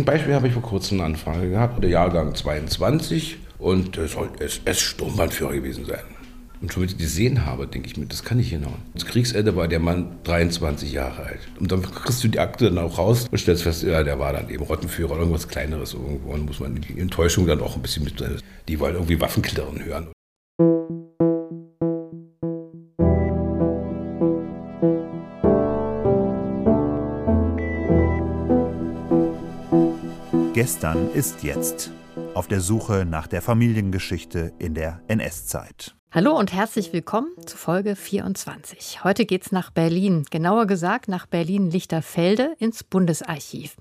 Ein Beispiel habe ich vor kurzem eine Anfrage gehabt, der Jahrgang 22 und es soll SS-Sturmbannführer gewesen sein. Und schon wenn ich gesehen habe, denke ich mir, das kann nicht hinhauen. Das Kriegsende war der Mann 23 Jahre alt. Und dann kriegst du die Akte dann auch raus und stellst fest, ja, der war dann eben Rottenführer oder irgendwas Kleineres irgendwo. Und muss man die Enttäuschung dann auch ein bisschen mit, die wollen irgendwie Waffenkillerin hören. Gestern ist jetzt. Auf der Suche nach der Familiengeschichte in der NS-Zeit. Hallo und herzlich willkommen zu Folge 24. Heute geht's nach Berlin, genauer gesagt nach Berlin-Lichterfelde ins Bundesarchiv.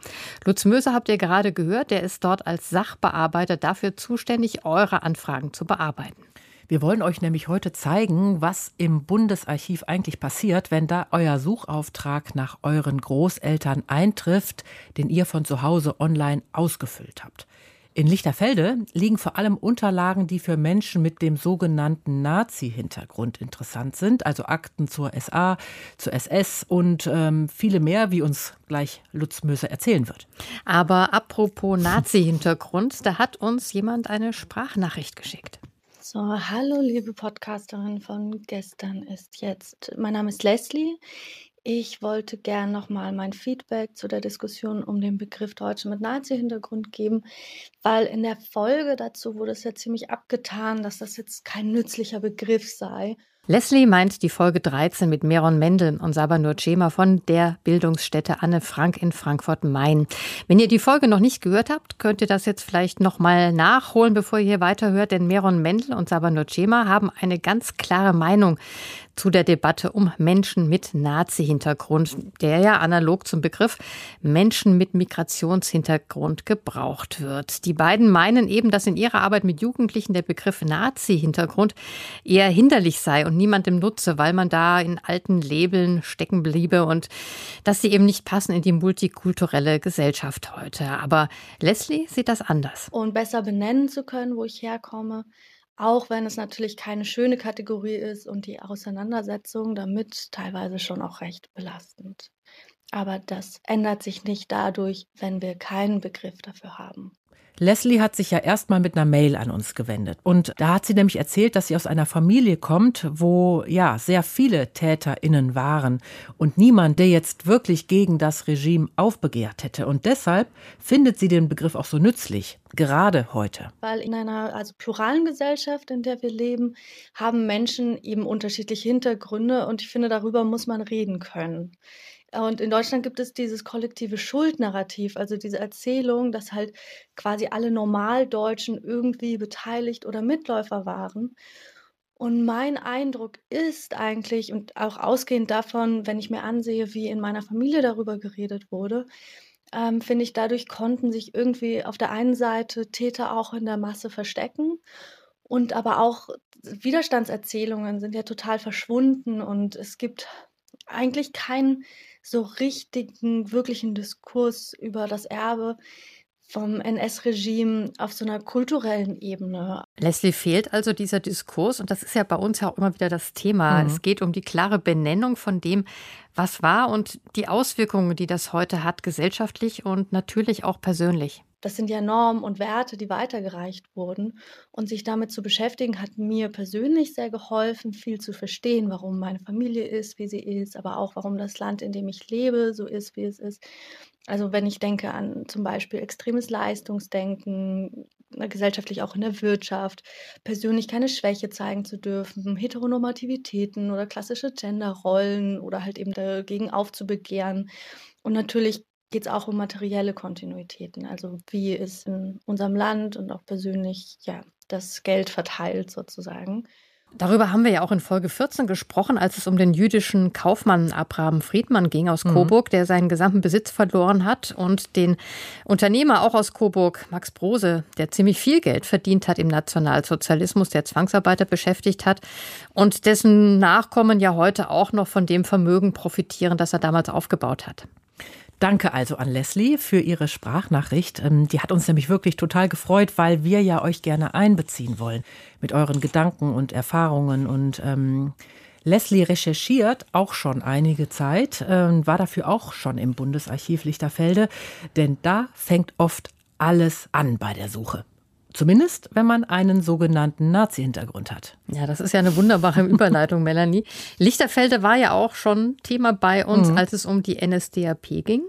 Lutz Möser habt ihr gerade gehört, der ist dort als Sachbearbeiter dafür zuständig, eure Anfragen zu bearbeiten. Wir wollen euch nämlich heute zeigen, was im Bundesarchiv eigentlich passiert, wenn da euer Suchauftrag nach euren Großeltern eintrifft, den ihr von zu Hause online ausgefüllt habt. In Lichterfelde liegen vor allem Unterlagen, die für Menschen mit dem sogenannten Nazi-Hintergrund interessant sind, also Akten zur SA, zur SS und ähm, viele mehr, wie uns gleich Lutz Möser erzählen wird. Aber apropos Nazi-Hintergrund, da hat uns jemand eine Sprachnachricht geschickt. So, hallo liebe Podcasterin von gestern ist jetzt. Mein Name ist Leslie. Ich wollte gern nochmal mein Feedback zu der Diskussion um den Begriff Deutsche mit Nazi-Hintergrund geben, weil in der Folge dazu wurde es ja ziemlich abgetan, dass das jetzt kein nützlicher Begriff sei. Leslie meint die Folge 13 mit Meron Mendel und Sabanur Cema von der Bildungsstätte Anne Frank in Frankfurt-Main. Wenn ihr die Folge noch nicht gehört habt, könnt ihr das jetzt vielleicht nochmal nachholen, bevor ihr hier weiterhört, denn Meron Mendel und Sabanur Cema haben eine ganz klare Meinung zu der Debatte um Menschen mit Nazi-Hintergrund, der ja analog zum Begriff Menschen mit Migrationshintergrund gebraucht wird. Die beiden meinen eben, dass in ihrer Arbeit mit Jugendlichen der Begriff Nazi-Hintergrund eher hinderlich sei und niemandem nutze, weil man da in alten Labeln stecken bliebe und dass sie eben nicht passen in die multikulturelle Gesellschaft heute. Aber Leslie sieht das anders. Und besser benennen zu können, wo ich herkomme, auch wenn es natürlich keine schöne Kategorie ist und die Auseinandersetzung damit teilweise schon auch recht belastend. Aber das ändert sich nicht dadurch, wenn wir keinen Begriff dafür haben. Leslie hat sich ja erstmal mit einer Mail an uns gewendet. Und da hat sie nämlich erzählt, dass sie aus einer Familie kommt, wo ja sehr viele TäterInnen waren und niemand, der jetzt wirklich gegen das Regime aufbegehrt hätte. Und deshalb findet sie den Begriff auch so nützlich, gerade heute. Weil in einer also pluralen Gesellschaft, in der wir leben, haben Menschen eben unterschiedliche Hintergründe und ich finde, darüber muss man reden können. Und in Deutschland gibt es dieses kollektive Schuldnarrativ, also diese Erzählung, dass halt quasi alle Normaldeutschen irgendwie beteiligt oder Mitläufer waren. Und mein Eindruck ist eigentlich, und auch ausgehend davon, wenn ich mir ansehe, wie in meiner Familie darüber geredet wurde, ähm, finde ich, dadurch konnten sich irgendwie auf der einen Seite Täter auch in der Masse verstecken und aber auch Widerstandserzählungen sind ja total verschwunden und es gibt eigentlich keinen so richtigen, wirklichen Diskurs über das Erbe vom NS-Regime auf so einer kulturellen Ebene. Leslie fehlt also dieser Diskurs und das ist ja bei uns ja auch immer wieder das Thema. Mhm. Es geht um die klare Benennung von dem, was war und die Auswirkungen, die das heute hat, gesellschaftlich und natürlich auch persönlich. Das sind ja Normen und Werte, die weitergereicht wurden. Und sich damit zu beschäftigen, hat mir persönlich sehr geholfen, viel zu verstehen, warum meine Familie ist, wie sie ist, aber auch warum das Land, in dem ich lebe, so ist, wie es ist. Also wenn ich denke an zum Beispiel extremes Leistungsdenken, gesellschaftlich auch in der Wirtschaft, persönlich keine Schwäche zeigen zu dürfen, Heteronormativitäten oder klassische Genderrollen oder halt eben dagegen aufzubegehren. Und natürlich geht es auch um materielle Kontinuitäten, also wie ist in unserem Land und auch persönlich ja das Geld verteilt sozusagen. Darüber haben wir ja auch in Folge 14 gesprochen, als es um den jüdischen Kaufmann Abraham Friedmann ging aus mhm. Coburg, der seinen gesamten Besitz verloren hat und den Unternehmer auch aus Coburg, Max Brose, der ziemlich viel Geld verdient hat im Nationalsozialismus, der Zwangsarbeiter beschäftigt hat und dessen Nachkommen ja heute auch noch von dem Vermögen profitieren, das er damals aufgebaut hat. Danke also an Leslie für Ihre Sprachnachricht. Ähm, die hat uns nämlich wirklich total gefreut, weil wir ja euch gerne einbeziehen wollen mit euren Gedanken und Erfahrungen. Und ähm, Leslie recherchiert auch schon einige Zeit, äh, war dafür auch schon im Bundesarchiv Lichterfelde, denn da fängt oft alles an bei der Suche. Zumindest, wenn man einen sogenannten Nazi-Hintergrund hat. Ja, das ist ja eine wunderbare Überleitung, Melanie. Lichterfelde war ja auch schon Thema bei uns, mhm. als es um die NSDAP ging.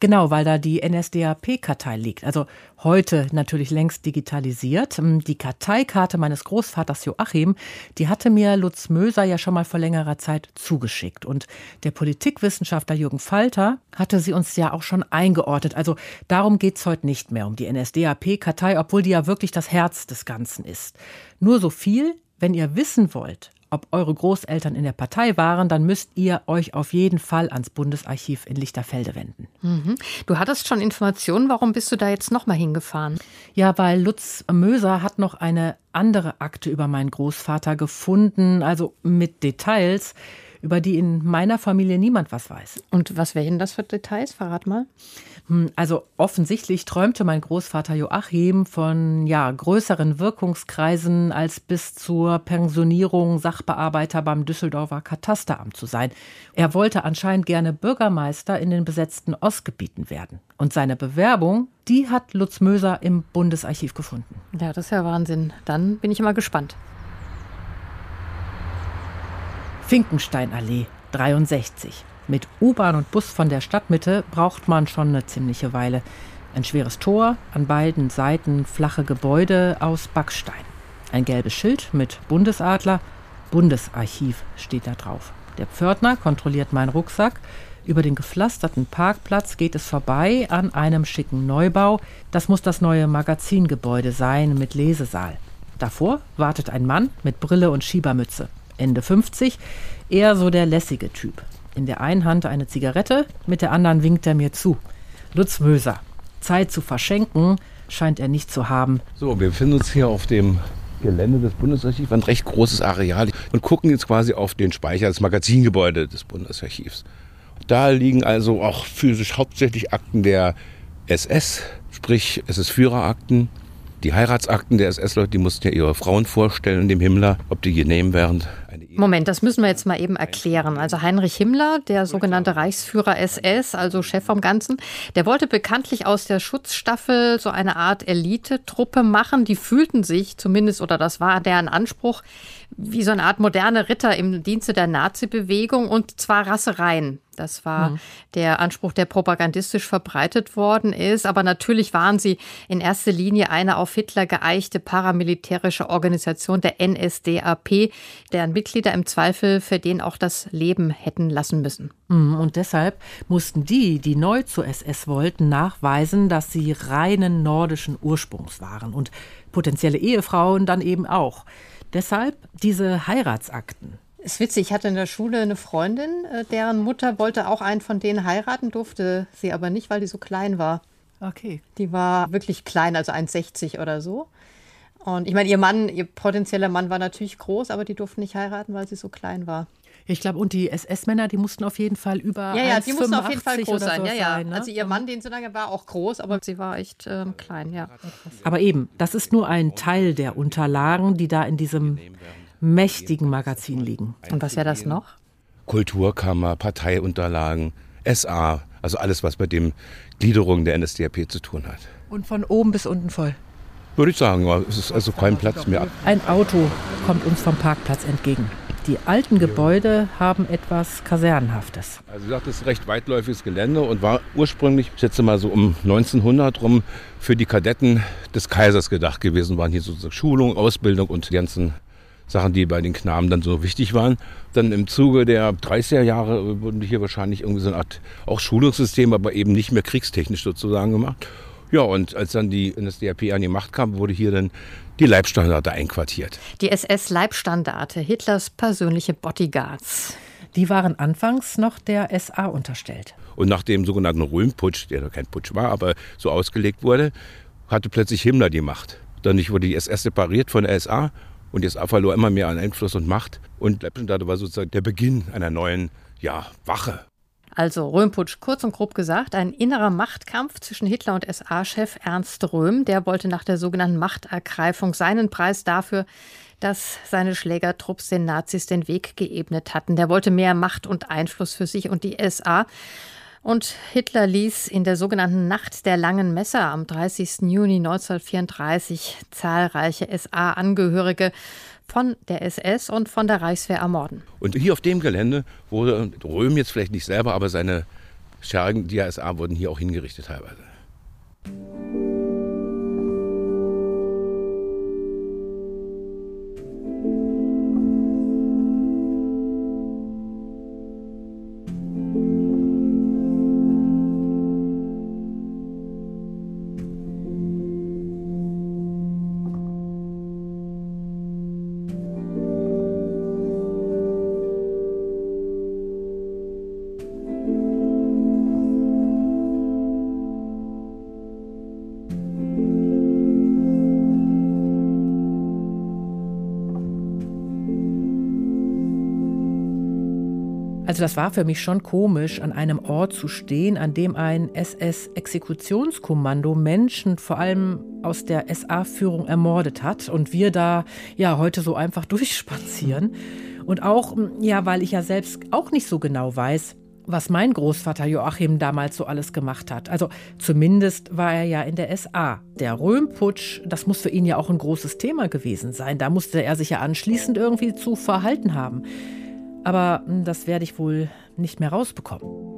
Genau, weil da die NSDAP-Kartei liegt. Also heute natürlich längst digitalisiert. Hm, die Karteikarte meines Großvaters Joachim, die hatte mir Lutz Möser ja schon mal vor längerer Zeit zugeschickt. Und der Politikwissenschaftler Jürgen Falter hatte sie uns ja auch schon eingeordnet. Also darum geht es heute nicht mehr um die NSDAP-Kartei, obwohl die ja wirklich das Herz des Ganzen ist. Nur so viel, wenn ihr wissen wollt, ob eure Großeltern in der Partei waren, dann müsst ihr euch auf jeden Fall ans Bundesarchiv in Lichterfelde wenden. Mhm. Du hattest schon Informationen, warum bist du da jetzt nochmal hingefahren? Ja, weil Lutz Möser hat noch eine andere Akte über meinen Großvater gefunden, also mit Details, über die in meiner Familie niemand was weiß. Und was wären das für Details? Verrat mal. Hm, also offensichtlich träumte mein Großvater Joachim von ja, größeren Wirkungskreisen als bis zur Pensionierung Sachbearbeiter beim Düsseldorfer Katasteramt zu sein. Er wollte anscheinend gerne Bürgermeister in den besetzten Ostgebieten werden. Und seine Bewerbung, die hat Lutz Möser im Bundesarchiv gefunden. Ja, das ist ja Wahnsinn. Dann bin ich immer gespannt. Finkensteinallee 63. Mit U-Bahn und Bus von der Stadtmitte braucht man schon eine ziemliche Weile. Ein schweres Tor, an beiden Seiten flache Gebäude aus Backstein. Ein gelbes Schild mit Bundesadler. Bundesarchiv steht da drauf. Der Pförtner kontrolliert meinen Rucksack. Über den gepflasterten Parkplatz geht es vorbei an einem schicken Neubau. Das muss das neue Magazingebäude sein mit Lesesaal. Davor wartet ein Mann mit Brille und Schiebermütze. Ende 50, eher so der lässige Typ. In der einen Hand eine Zigarette, mit der anderen winkt er mir zu. Lutz Möser. Zeit zu verschenken scheint er nicht zu haben. So, wir befinden uns hier auf dem Gelände des Bundesarchivs, ein recht großes Areal und gucken jetzt quasi auf den Speicher, das Magazingebäude des Bundesarchivs. Da liegen also auch physisch hauptsächlich Akten der SS, sprich es ist Führerakten, die Heiratsakten der SS-Leute, die mussten ja ihre Frauen vorstellen, dem Himmler, ob die genehm wären. Moment, das müssen wir jetzt mal eben erklären. Also Heinrich Himmler, der sogenannte Reichsführer SS, also Chef vom Ganzen, der wollte bekanntlich aus der Schutzstaffel so eine Art Elite-Truppe machen. Die fühlten sich zumindest, oder das war deren Anspruch, wie so eine Art moderne Ritter im Dienste der Nazi-Bewegung und zwar Rassereien. Das war mhm. der Anspruch, der propagandistisch verbreitet worden ist. Aber natürlich waren sie in erster Linie eine auf Hitler geeichte paramilitärische Organisation der NSDAP, deren Mitglieder im Zweifel für den auch das Leben hätten lassen müssen. Mhm. Und deshalb mussten die, die neu zur SS wollten, nachweisen, dass sie reinen nordischen Ursprungs waren und potenzielle Ehefrauen dann eben auch. Deshalb diese Heiratsakten. Ist witzig, ich hatte in der Schule eine Freundin, äh, deren Mutter wollte auch einen von denen heiraten, durfte sie aber nicht, weil die so klein war. Okay. Die war wirklich klein, also 1,60 oder so. Und ich meine, ihr Mann, ihr potenzieller Mann war natürlich groß, aber die durften nicht heiraten, weil sie so klein war. Ich glaube, und die SS-Männer, die mussten auf jeden Fall über Ja, ja, die mussten auf jeden Fall groß sein. Ja, ja. Sein, ne? Also ihr Mann, den so lange war, auch groß, aber sie war echt ähm, klein, ja. Aber eben, das ist nur ein Teil der Unterlagen, die da in diesem mächtigen Magazin liegen. Und was wäre das noch? Kulturkammer, Parteiunterlagen, SA, also alles, was mit dem Gliederung der NSDAP zu tun hat. Und von oben bis unten voll? Würde ich sagen, es ist also kein Platz mehr. Ein Auto kommt uns vom Parkplatz entgegen. Die alten Gebäude haben etwas Kasernenhaftes. Also wie gesagt, das ist recht weitläufiges Gelände und war ursprünglich, ich schätze mal so um 1900 rum, für die Kadetten des Kaisers gedacht gewesen. Waren hier sozusagen Schulung, Ausbildung und die ganzen Sachen, die bei den Knaben dann so wichtig waren. Dann im Zuge der 30er Jahre wurden hier wahrscheinlich irgendwie so eine Art auch Schulungssystem, aber eben nicht mehr kriegstechnisch sozusagen gemacht. Ja, und als dann die NSDAP an die Macht kam, wurde hier dann die Leibstandarte einquartiert. Die SS-Leibstandarte, Hitlers persönliche Bodyguards. Die waren anfangs noch der SA unterstellt. Und nach dem sogenannten Röhmputsch, der kein Putsch war, aber so ausgelegt wurde, hatte plötzlich Himmler die Macht. Dann wurde die SS separiert von der SA und SA verlor immer mehr an Einfluss und Macht. Und Leibstandarte war sozusagen der Beginn einer neuen ja, Wache. Also Röhmputsch, kurz und grob gesagt, ein innerer Machtkampf zwischen Hitler und SA-Chef Ernst Röhm. Der wollte nach der sogenannten Machtergreifung seinen Preis dafür, dass seine Schlägertrupps den Nazis den Weg geebnet hatten. Der wollte mehr Macht und Einfluss für sich und die SA. Und Hitler ließ in der sogenannten Nacht der langen Messer am 30. Juni 1934 zahlreiche SA-Angehörige von der SS und von der Reichswehr ermorden. Und hier auf dem Gelände wurde Röhm jetzt vielleicht nicht selber, aber seine Schergen, die SA, wurden hier auch hingerichtet teilweise. Also das war für mich schon komisch, an einem Ort zu stehen, an dem ein SS-Exekutionskommando Menschen vor allem aus der SA-Führung ermordet hat und wir da ja heute so einfach durchspazieren. Und auch, ja, weil ich ja selbst auch nicht so genau weiß, was mein Großvater Joachim damals so alles gemacht hat. Also zumindest war er ja in der SA. Der Röhmputsch, das muss für ihn ja auch ein großes Thema gewesen sein. Da musste er sich ja anschließend irgendwie zu verhalten haben. Aber hm, das werde ich wohl nicht mehr rausbekommen.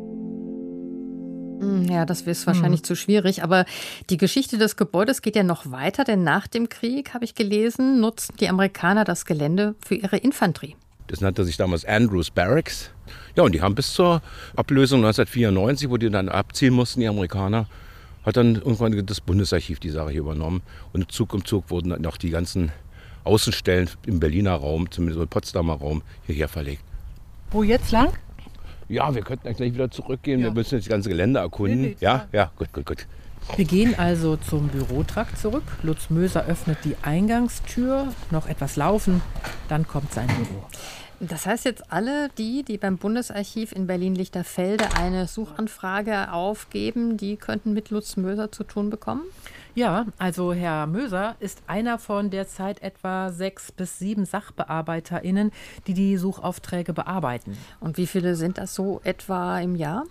Hm, ja, das ist wahrscheinlich hm. zu schwierig. Aber die Geschichte des Gebäudes geht ja noch weiter, denn nach dem Krieg, habe ich gelesen, nutzten die Amerikaner das Gelände für ihre Infanterie. Das nannte sich damals Andrews Barracks. Ja, und die haben bis zur Ablösung 1994, wo die dann abziehen mussten, die Amerikaner, hat dann irgendwann das Bundesarchiv die Sache hier übernommen. Und Zug um Zug wurden dann auch die ganzen Außenstellen im Berliner Raum, zumindest im Potsdamer Raum, hierher verlegt. Wo jetzt lang? Ja, wir könnten gleich wieder zurückgehen. Ja. Wir müssen das ganze Gelände erkunden. Ja, ja, gut, gut, gut. Wir gehen also zum Bürotrakt zurück. Lutz Möser öffnet die Eingangstür, noch etwas laufen, dann kommt sein Büro. Das heißt jetzt alle die, die beim Bundesarchiv in Berlin-Lichterfelde eine Suchanfrage aufgeben, die könnten mit Lutz Möser zu tun bekommen? Ja, also Herr Möser ist einer von derzeit etwa sechs bis sieben SachbearbeiterInnen, die die Suchaufträge bearbeiten. Und wie viele sind das so etwa im Jahr?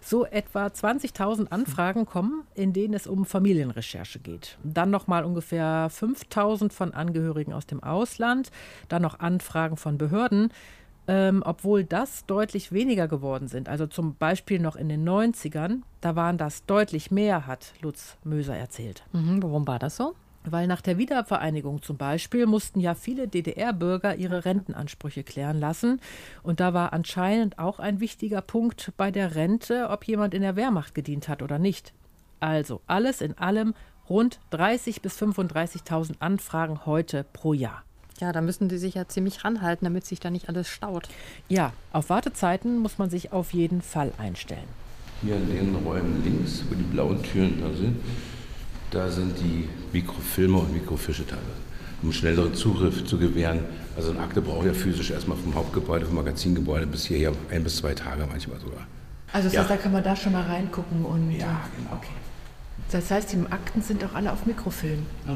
So etwa 20.000 Anfragen kommen, in denen es um Familienrecherche geht. Dann nochmal ungefähr 5.000 von Angehörigen aus dem Ausland, dann noch Anfragen von Behörden ähm, obwohl das deutlich weniger geworden sind. Also zum Beispiel noch in den 90ern, da waren das deutlich mehr, hat Lutz Möser erzählt. Mhm, warum war das so? Weil nach der Wiedervereinigung zum Beispiel mussten ja viele DDR-Bürger ihre Rentenansprüche klären lassen. Und da war anscheinend auch ein wichtiger Punkt bei der Rente, ob jemand in der Wehrmacht gedient hat oder nicht. Also alles in allem rund 30.000 bis 35.000 Anfragen heute pro Jahr. Ja, da müssen die sich ja ziemlich ranhalten, damit sich da nicht alles staut. Ja, auf Wartezeiten muss man sich auf jeden Fall einstellen. Hier in den Räumen links, wo die blauen Türen da sind, da sind die Mikrofilme und Mikrofische teilweise, um schnelleren Zugriff zu gewähren. Also eine Akte braucht ja physisch erstmal vom Hauptgebäude, vom Magazingebäude bis hierher ein bis zwei Tage manchmal sogar. Also das ja. heißt, da kann man da schon mal reingucken und. Ja, genau. Okay. Das heißt, die Akten sind auch alle auf Mikrofilm. Oh.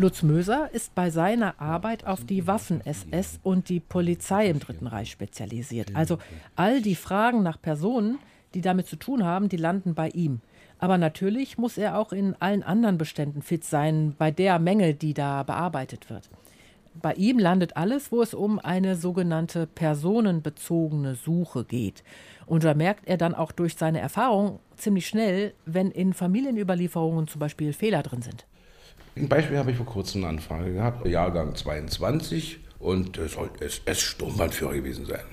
Lutz Möser ist bei seiner Arbeit auf die Waffen-SS und die Polizei im Dritten Reich spezialisiert. Also all die Fragen nach Personen, die damit zu tun haben, die landen bei ihm. Aber natürlich muss er auch in allen anderen Beständen fit sein, bei der Menge, die da bearbeitet wird. Bei ihm landet alles, wo es um eine sogenannte personenbezogene Suche geht. Und da merkt er dann auch durch seine Erfahrung ziemlich schnell, wenn in Familienüberlieferungen zum Beispiel Fehler drin sind. Ein Beispiel habe ich vor kurzem eine Anfrage gehabt, Jahrgang 22 und es soll SS-Sturmbannführer gewesen sein.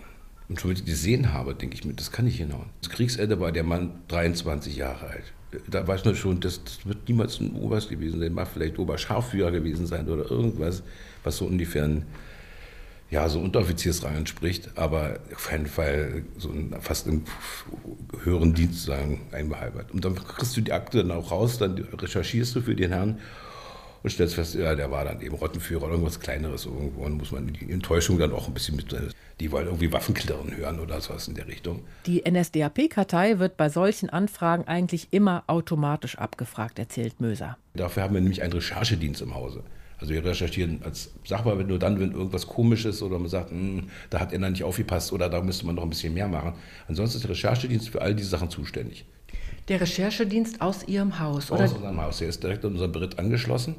Und schon wenn ich gesehen habe, denke ich mir, das kann nicht hinhauen. Das Kriegsende war der Mann 23 Jahre alt. Da weiß man schon, das, das wird niemals ein Oberst gewesen sein, mag vielleicht Oberscharführer gewesen sein oder irgendwas, was so ungefähr ein, ja, so Unteroffiziersrang entspricht, aber auf keinen Fall so ein, fast einen höheren Dienst sagen, einbehalten. Und dann kriegst du die Akte dann auch raus, dann recherchierst du für den Herrn und stellst fest, ja, der war dann eben Rottenführer oder irgendwas Kleineres irgendwo. Und muss man die Enttäuschung dann auch ein bisschen mit, die wollen irgendwie Waffenklirren hören oder sowas in der Richtung. Die NSDAP-Kartei wird bei solchen Anfragen eigentlich immer automatisch abgefragt, erzählt Möser. Dafür haben wir nämlich einen Recherchedienst im Hause. Also wir recherchieren als Sachbearbeiter nur dann, wenn irgendwas komisch ist oder man sagt, hm, da hat er nicht aufgepasst oder da müsste man noch ein bisschen mehr machen. Ansonsten ist der Recherchedienst für all diese Sachen zuständig. Der Recherchedienst aus Ihrem Haus, oder? Aus unserem Haus. Der ist direkt an unseren Beritt angeschlossen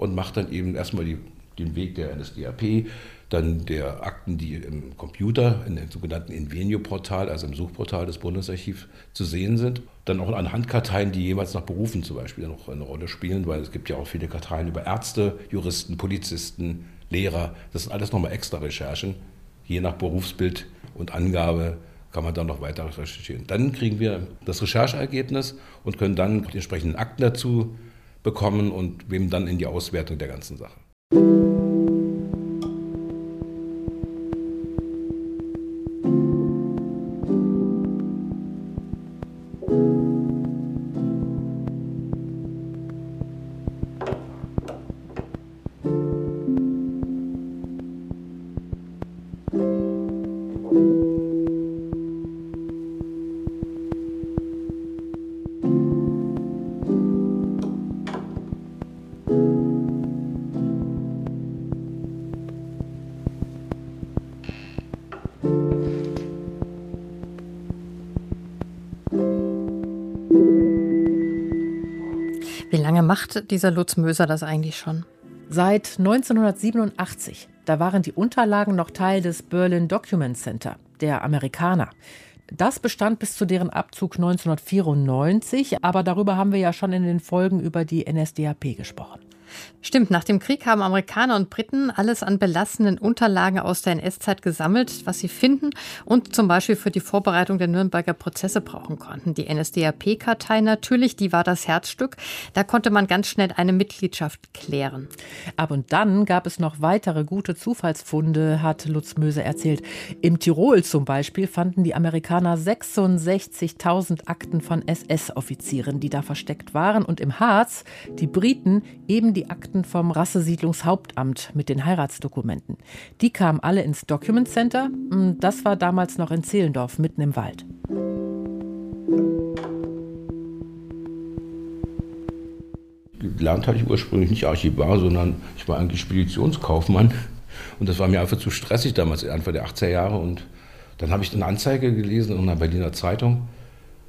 und macht dann eben erstmal die, den Weg der NSDAP, dann der Akten, die im Computer, in dem sogenannten Invenio-Portal, also im Suchportal des Bundesarchivs zu sehen sind. Dann auch an Handkarteien, die jeweils nach Berufen zum Beispiel noch eine Rolle spielen, weil es gibt ja auch viele Karteien über Ärzte, Juristen, Polizisten, Lehrer. Das sind alles nochmal extra Recherchen. Je nach Berufsbild und Angabe kann man dann noch weiter recherchieren. Dann kriegen wir das Rechercheergebnis und können dann die entsprechenden Akten dazu bekommen und wem dann in die Auswertung der ganzen Sache. Macht dieser Lutz Möser das eigentlich schon? Seit 1987. Da waren die Unterlagen noch Teil des Berlin Document Center, der Amerikaner. Das bestand bis zu deren Abzug 1994, aber darüber haben wir ja schon in den Folgen über die NSDAP gesprochen. Stimmt, nach dem Krieg haben Amerikaner und Briten alles an belastenden Unterlagen aus der NS-Zeit gesammelt, was sie finden und zum Beispiel für die Vorbereitung der Nürnberger Prozesse brauchen konnten. Die NSDAP-Kartei natürlich, die war das Herzstück. Da konnte man ganz schnell eine Mitgliedschaft klären. Ab und dann gab es noch weitere gute Zufallsfunde, hat Lutz Möse erzählt. Im Tirol zum Beispiel fanden die Amerikaner 66.000 Akten von SS-Offizieren, die da versteckt waren. Und im Harz die Briten eben die die Akten vom Rassesiedlungshauptamt mit den Heiratsdokumenten. Die kamen alle ins Document Center. Das war damals noch in Zehlendorf, mitten im Wald. Gelernt hatte ich ursprünglich nicht Archivar, sondern ich war eigentlich Speditionskaufmann. Und das war mir einfach zu stressig damals, Anfang der 80er Jahre. Und dann habe ich eine Anzeige gelesen in einer Berliner Zeitung,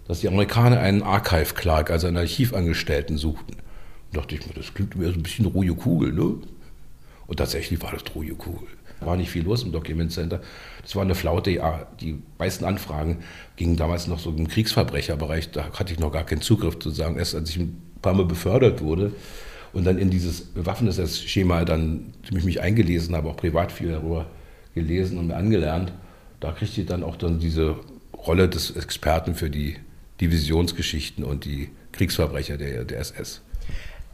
dass die Amerikaner einen Archive Clerk, also einen Archivangestellten, suchten dachte ich mir, das klingt mir so ein bisschen ruhige Kugel, ne? Und tatsächlich war das ruhige Kugel. War nicht viel los im Document Center. Das war eine Flaute, ja. Die meisten Anfragen gingen damals noch so im Kriegsverbrecherbereich. Da hatte ich noch gar keinen Zugriff zu sagen. Erst als ich ein paar Mal befördert wurde und dann in dieses Waffengesetz-Schema dann ziemlich mich eingelesen habe, auch privat viel darüber gelesen und mir angelernt, da kriegte ich dann auch dann diese Rolle des Experten für die Divisionsgeschichten und die Kriegsverbrecher der, der SS.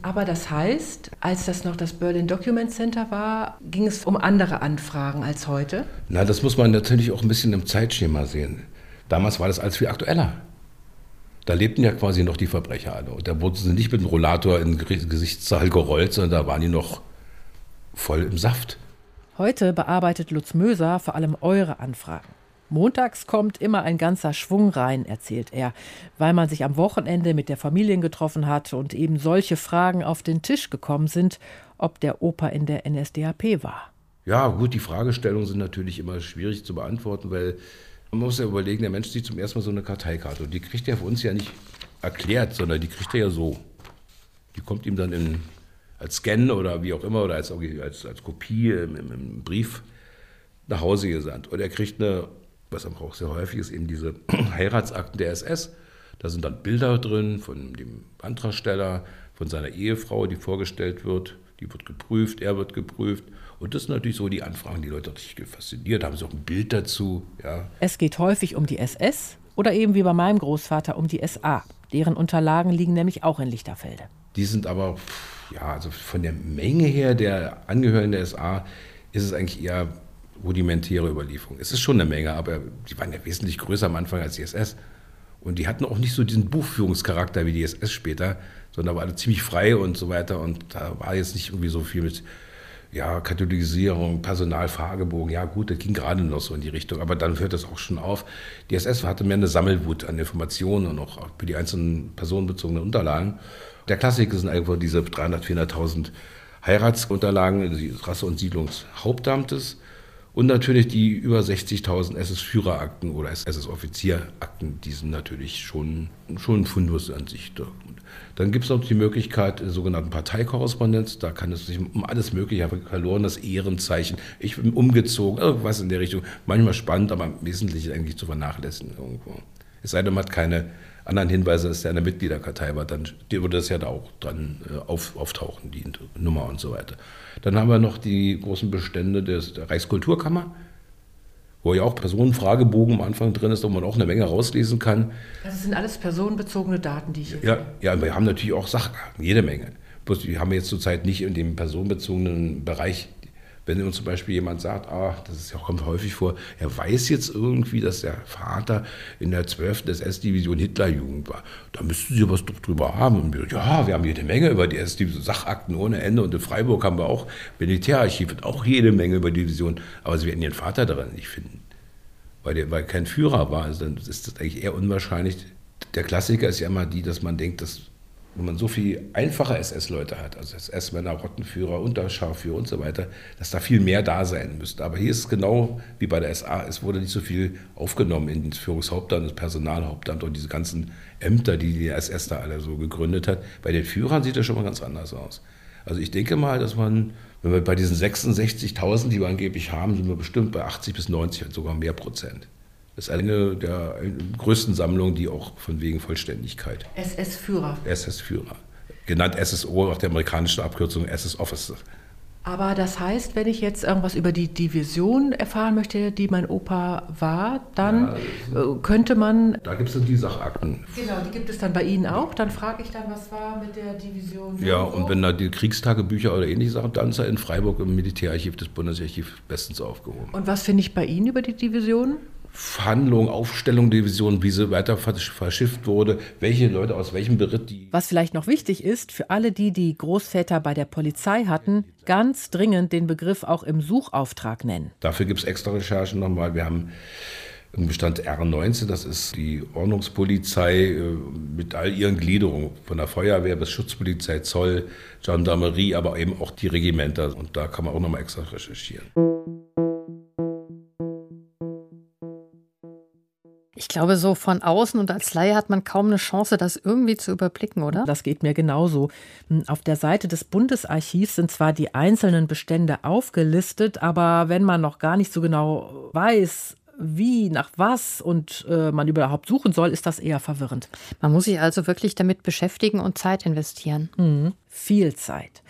Aber das heißt, als das noch das Berlin Document Center war, ging es um andere Anfragen als heute? Na, das muss man natürlich auch ein bisschen im Zeitschema sehen. Damals war das alles viel aktueller. Da lebten ja quasi noch die Verbrecher alle. Und da wurden sie nicht mit dem Rollator in den Gesichtssaal gerollt, sondern da waren die noch voll im Saft. Heute bearbeitet Lutz Möser vor allem eure Anfragen. Montags kommt immer ein ganzer Schwung rein, erzählt er, weil man sich am Wochenende mit der Familie getroffen hat und eben solche Fragen auf den Tisch gekommen sind, ob der Opa in der NSDAP war. Ja, gut, die Fragestellungen sind natürlich immer schwierig zu beantworten, weil man muss ja überlegen, der Mensch sieht zum ersten Mal so eine Karteikarte und die kriegt er für uns ja nicht erklärt, sondern die kriegt er ja so. Die kommt ihm dann in, als Scan oder wie auch immer oder als, als, als Kopie im, im Brief nach Hause gesandt. Und er kriegt eine was man auch sehr häufig ist, eben diese Heiratsakten der SS. Da sind dann Bilder drin von dem Antragsteller, von seiner Ehefrau, die vorgestellt wird. Die wird geprüft, er wird geprüft. Und das sind natürlich so die Anfragen, die Leute richtig fasziniert. Da haben sie auch ein Bild dazu. Ja. Es geht häufig um die SS oder eben wie bei meinem Großvater um die SA. Deren Unterlagen liegen nämlich auch in Lichterfelde. Die sind aber, ja, also von der Menge her der Angehörigen der SA ist es eigentlich eher rudimentäre Überlieferung. Es ist schon eine Menge, aber die waren ja wesentlich größer am Anfang als die SS. Und die hatten auch nicht so diesen Buchführungscharakter wie die SS später, sondern waren ziemlich frei und so weiter. Und da war jetzt nicht irgendwie so viel mit ja, Katholisierung, Personalfragebogen. Ja, gut, das ging gerade noch so in die Richtung, aber dann hört das auch schon auf. Die SS hatte mehr eine Sammelwut an Informationen und auch für die einzelnen personenbezogenen Unterlagen. Der Klassiker sind einfach diese 300.000, 400.000 Heiratsunterlagen des Rasse- und Siedlungshauptamtes und natürlich die über 60.000 SS-Führerakten oder SS-Offizierakten, die sind natürlich schon, schon ein Fundus an sich. Dann gibt es noch die Möglichkeit der sogenannten Parteikorrespondenz. Da kann es sich um alles Mögliche, ich habe verloren das Ehrenzeichen, ich bin umgezogen, irgendwas in der Richtung. Manchmal spannend, aber im Wesentlichen eigentlich zu vernachlässigen irgendwo. Es sei denn, man hat keine anderen Hinweise, dass der eine Mitgliederkartei war, dann würde das ja da auch dran äh, auf, auftauchen, die Nummer und so weiter. Dann haben wir noch die großen Bestände des, der Reichskulturkammer, wo ja auch Personenfragebogen am Anfang drin ist, wo man auch eine Menge rauslesen kann. Das sind alles personenbezogene Daten, die ich jetzt. Ja, ja, wir haben natürlich auch Sachdaten, jede Menge. Bloß wir haben jetzt zurzeit nicht in dem personenbezogenen Bereich wenn uns zum Beispiel jemand sagt, ah, das ist kommt häufig vor, er weiß jetzt irgendwie, dass der Vater in der 12. SS-Division Hitlerjugend war, da müssten Sie was doch drüber haben. Und wir, ja, wir haben jede Menge über die SS-Division, Sachakten ohne Ende. Und in Freiburg haben wir auch Militärarchiv, und auch jede Menge über die Division. Aber Sie werden Ihren Vater daran nicht finden, weil, der, weil kein Führer war. Also dann ist das eigentlich eher unwahrscheinlich. Der Klassiker ist ja immer die, dass man denkt, dass wo man so viel einfache SS-Leute hat, also SS-Männer, Rottenführer, Unterscharführer und so weiter, dass da viel mehr da sein müsste. Aber hier ist es genau wie bei der SA, es wurde nicht so viel aufgenommen in das Führungshauptamt, das Personalhauptamt und diese ganzen Ämter, die die SS da alle so gegründet hat. Bei den Führern sieht das schon mal ganz anders aus. Also ich denke mal, dass man, wenn wir bei diesen 66.000, die wir angeblich haben, sind wir bestimmt bei 80 bis 90, sogar mehr Prozent. Das ist eine der größten Sammlungen, die auch von wegen Vollständigkeit. SS-Führer. SS-Führer. Genannt SSO, auch der amerikanischen Abkürzung SS-Officer. Aber das heißt, wenn ich jetzt irgendwas über die Division erfahren möchte, die mein Opa war, dann ja, äh, könnte man. Da gibt es dann die Sachakten. Genau, die gibt es dann bei Ihnen auch. Dann frage ich dann, was war mit der Division? Ja, und, und wenn da die Kriegstagebücher oder ähnliche Sachen, dann ist er in Freiburg im Militärarchiv des Bundesarchivs bestens aufgehoben. Und was finde ich bei Ihnen über die Division? Verhandlungen, Aufstellung der Division, wie sie weiter verschifft wurde, welche Leute aus welchem Beritt die. Was vielleicht noch wichtig ist, für alle die, die Großväter bei der Polizei hatten, ganz dringend den Begriff auch im Suchauftrag nennen. Dafür gibt es extra Recherchen nochmal. Wir haben im Bestand R19, das ist die Ordnungspolizei äh, mit all ihren Gliederungen, von der Feuerwehr bis Schutzpolizei, Zoll, Gendarmerie, aber eben auch die Regimenter. Und da kann man auch nochmal extra recherchieren. Ich glaube, so von außen und als Laie hat man kaum eine Chance, das irgendwie zu überblicken, oder? Das geht mir genauso. Hm, auf der Seite des Bundesarchivs sind zwar die einzelnen Bestände aufgelistet, aber wenn man noch gar nicht so genau weiß, wie, nach was und äh, man überhaupt suchen soll, ist das eher verwirrend. Man muss sich also wirklich damit beschäftigen und Zeit investieren. Mhm. Viel Zeit.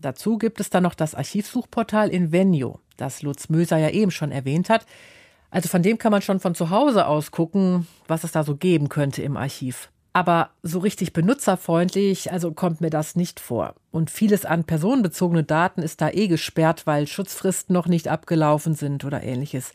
Dazu gibt es dann noch das Archivsuchportal Invenio, das Lutz Möser ja eben schon erwähnt hat. Also von dem kann man schon von zu Hause aus gucken, was es da so geben könnte im Archiv. Aber so richtig benutzerfreundlich, also kommt mir das nicht vor. Und vieles an personenbezogene Daten ist da eh gesperrt, weil Schutzfristen noch nicht abgelaufen sind oder ähnliches.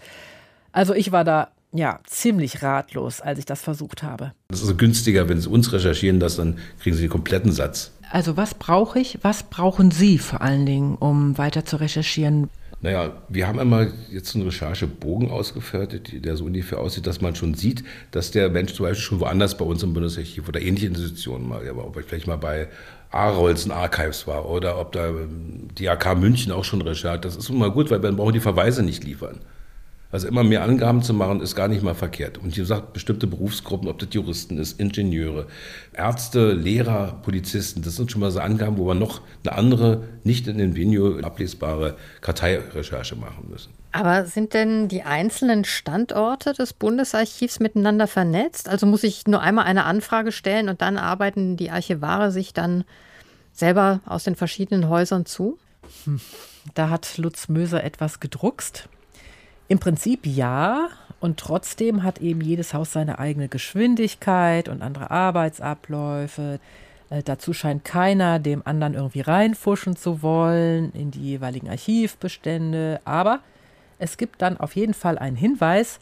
Also ich war da ja ziemlich ratlos, als ich das versucht habe. Das ist günstiger, wenn Sie uns recherchieren das, dann kriegen Sie den kompletten Satz. Also was brauche ich? Was brauchen Sie vor allen Dingen, um weiter zu recherchieren? Naja, wir haben einmal jetzt einen Recherchebogen ausgefertigt, der so ungefähr aussieht, dass man schon sieht, dass der Mensch zum Beispiel schon woanders bei uns im Bundesarchiv oder ähnliche Institutionen mal, aber ob er vielleicht mal bei Arolsen Archives war oder ob da die AK München auch schon recherchiert. Das ist immer gut, weil dann brauchen die Verweise nicht liefern. Also immer mehr Angaben zu machen, ist gar nicht mal verkehrt. Und hier sagt bestimmte Berufsgruppen, ob das Juristen ist, Ingenieure, Ärzte, Lehrer, Polizisten, das sind schon mal so Angaben, wo wir noch eine andere, nicht in den Venue ablesbare Karteirecherche machen müssen. Aber sind denn die einzelnen Standorte des Bundesarchivs miteinander vernetzt? Also muss ich nur einmal eine Anfrage stellen und dann arbeiten die Archivare sich dann selber aus den verschiedenen Häusern zu? Hm. Da hat Lutz Möser etwas gedruckst. Im Prinzip ja. Und trotzdem hat eben jedes Haus seine eigene Geschwindigkeit und andere Arbeitsabläufe. Äh, dazu scheint keiner dem anderen irgendwie reinfuschen zu wollen in die jeweiligen Archivbestände. Aber es gibt dann auf jeden Fall einen Hinweis,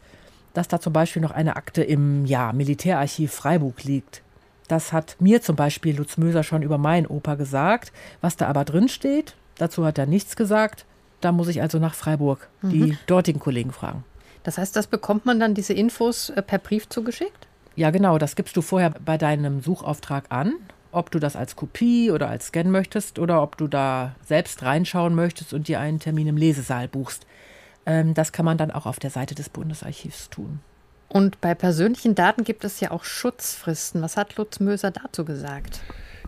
dass da zum Beispiel noch eine Akte im ja, Militärarchiv Freiburg liegt. Das hat mir zum Beispiel Lutz Möser schon über meinen Opa gesagt. Was da aber drin steht, dazu hat er nichts gesagt. Da muss ich also nach Freiburg mhm. die dortigen Kollegen fragen. Das heißt, das bekommt man dann diese Infos äh, per Brief zugeschickt? Ja, genau. Das gibst du vorher bei deinem Suchauftrag an ob du das als Kopie oder als Scan möchtest oder ob du da selbst reinschauen möchtest und dir einen Termin im Lesesaal buchst. Ähm, das kann man dann auch auf der Seite des Bundesarchivs tun. Und bei persönlichen Daten gibt es ja auch Schutzfristen. Was hat Lutz Möser dazu gesagt?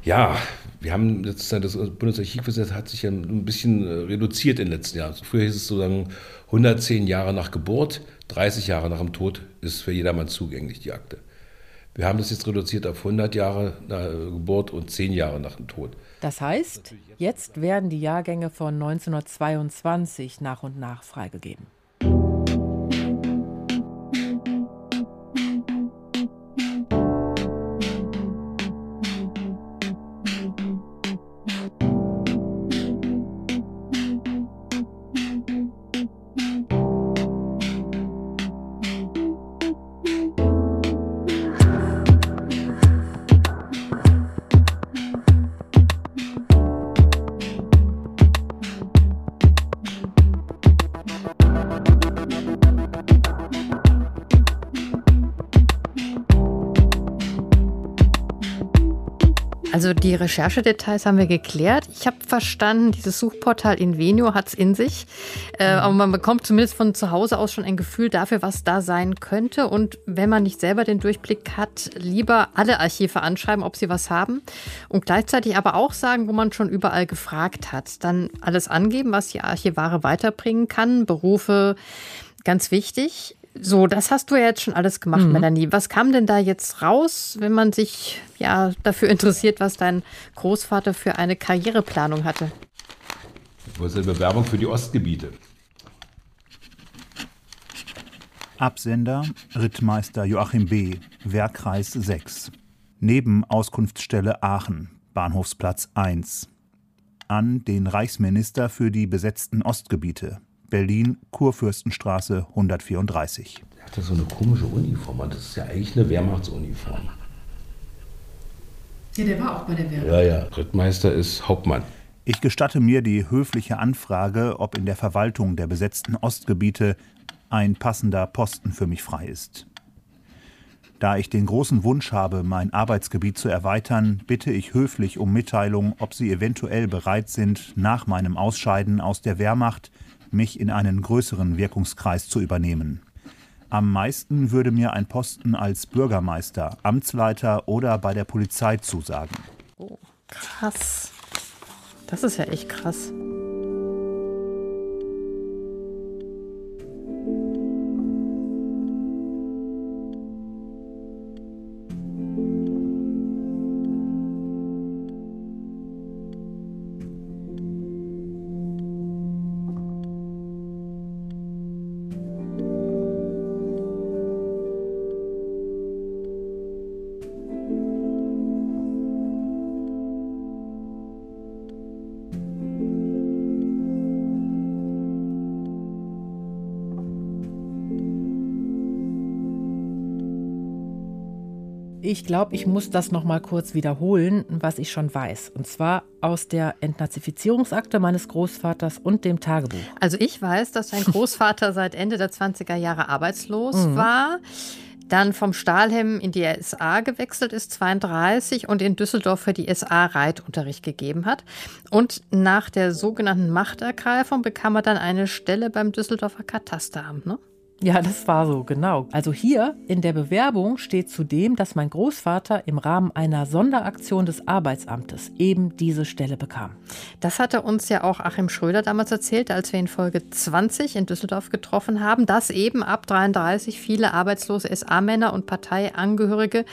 Ja, wir haben jetzt das Bundesarchivgesetz hat sich ja ein bisschen äh, reduziert in den letzten Jahren. Früher hieß es sozusagen 110 Jahre nach Geburt, 30 Jahre nach dem Tod ist für jedermann zugänglich die Akte. Wir haben das jetzt reduziert auf 100 Jahre nach Geburt und 10 Jahre nach dem Tod. Das heißt, jetzt werden die Jahrgänge von 1922 nach und nach freigegeben. Recherchedetails haben wir geklärt. Ich habe verstanden, dieses Suchportal Invenio hat es in sich. Äh, mhm. aber man bekommt zumindest von zu Hause aus schon ein Gefühl dafür, was da sein könnte. Und wenn man nicht selber den Durchblick hat, lieber alle Archive anschreiben, ob sie was haben. Und gleichzeitig aber auch sagen, wo man schon überall gefragt hat. Dann alles angeben, was die Archivare weiterbringen kann. Berufe, ganz wichtig. So, das hast du ja jetzt schon alles gemacht, mhm. Melanie. Was kam denn da jetzt raus, wenn man sich ja dafür interessiert, was dein Großvater für eine Karriereplanung hatte? Das war eine Bewerbung für die Ostgebiete. Absender Rittmeister Joachim B., Wehrkreis 6. Nebenauskunftsstelle Aachen, Bahnhofsplatz 1. An den Reichsminister für die besetzten Ostgebiete, Berlin, Kurfürstenstraße 134. Er hatte so eine komische Uniform. Das ist ja eigentlich eine Wehrmachtsuniform. Ja, der war auch bei der Wehrmacht. Ja, ja. Rittmeister ist Hauptmann. Ich gestatte mir die höfliche Anfrage, ob in der Verwaltung der besetzten Ostgebiete ein passender Posten für mich frei ist. Da ich den großen Wunsch habe, mein Arbeitsgebiet zu erweitern, bitte ich höflich um Mitteilung, ob Sie eventuell bereit sind, nach meinem Ausscheiden aus der Wehrmacht mich in einen größeren Wirkungskreis zu übernehmen. Am meisten würde mir ein Posten als Bürgermeister, Amtsleiter oder bei der Polizei zusagen. Oh, krass. Das ist ja echt krass. Ich glaube, ich muss das noch mal kurz wiederholen, was ich schon weiß. Und zwar aus der Entnazifizierungsakte meines Großvaters und dem Tagebuch. Also ich weiß, dass sein Großvater seit Ende der 20er Jahre arbeitslos mhm. war dann vom Stahlhelm in die SA gewechselt ist, 32, und in Düsseldorf für die SA Reitunterricht gegeben hat. Und nach der sogenannten Machtergreifung bekam er dann eine Stelle beim Düsseldorfer Katasteramt. Ne? Ja, das war so, genau. Also hier in der Bewerbung steht zudem, dass mein Großvater im Rahmen einer Sonderaktion des Arbeitsamtes eben diese Stelle bekam. Das hatte uns ja auch Achim Schröder damals erzählt, als wir in Folge 20 in Düsseldorf getroffen haben, dass eben ab 33 viele arbeitslose SA-Männer und Parteiangehörige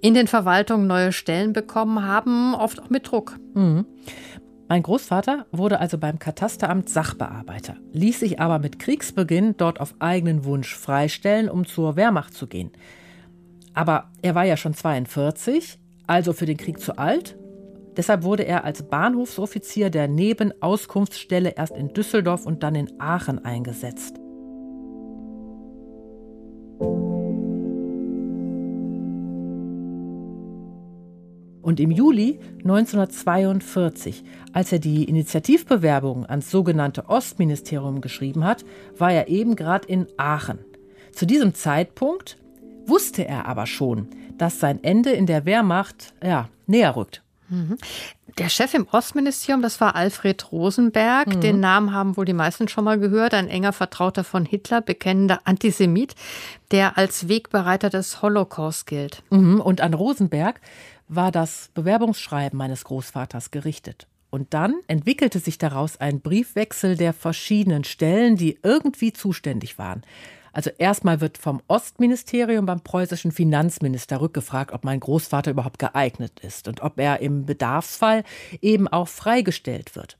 in den Verwaltungen neue Stellen bekommen haben, oft auch mit Druck. Mhm. Mein Großvater wurde also beim Katasteramt Sachbearbeiter, ließ sich aber mit Kriegsbeginn dort auf eigenen Wunsch freistellen, um zur Wehrmacht zu gehen. Aber er war ja schon 42, also für den Krieg zu alt. Deshalb wurde er als Bahnhofsoffizier der Nebenauskunftsstelle erst in Düsseldorf und dann in Aachen eingesetzt. Und im Juli 1942, als er die Initiativbewerbung ans sogenannte Ostministerium geschrieben hat, war er eben gerade in Aachen. Zu diesem Zeitpunkt wusste er aber schon, dass sein Ende in der Wehrmacht ja, näher rückt. Mhm. Der Chef im Ostministerium, das war Alfred Rosenberg. Mhm. Den Namen haben wohl die meisten schon mal gehört. Ein enger Vertrauter von Hitler, bekennender Antisemit, der als Wegbereiter des Holocaust gilt. Mhm. Und an Rosenberg war das Bewerbungsschreiben meines Großvaters gerichtet. Und dann entwickelte sich daraus ein Briefwechsel der verschiedenen Stellen, die irgendwie zuständig waren. Also erstmal wird vom Ostministerium beim preußischen Finanzminister rückgefragt, ob mein Großvater überhaupt geeignet ist und ob er im Bedarfsfall eben auch freigestellt wird.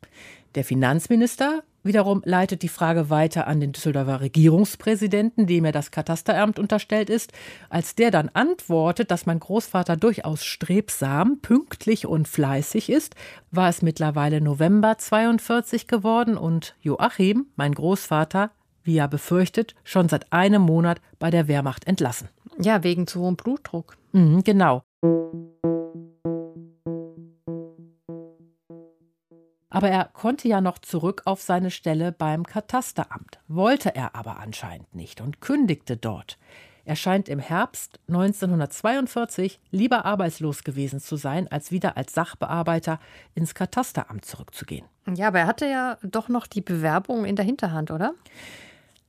Der Finanzminister wiederum leitet die Frage weiter an den Düsseldorfer Regierungspräsidenten, dem er das Katasteramt unterstellt ist. Als der dann antwortet, dass mein Großvater durchaus strebsam, pünktlich und fleißig ist, war es mittlerweile November 42 geworden und Joachim, mein Großvater, wie ja befürchtet, schon seit einem Monat bei der Wehrmacht entlassen. Ja, wegen zu hohem Blutdruck. Mhm, genau. Aber er konnte ja noch zurück auf seine Stelle beim Katasteramt, wollte er aber anscheinend nicht und kündigte dort. Er scheint im Herbst 1942 lieber arbeitslos gewesen zu sein, als wieder als Sachbearbeiter ins Katasteramt zurückzugehen. Ja, aber er hatte ja doch noch die Bewerbung in der Hinterhand, oder?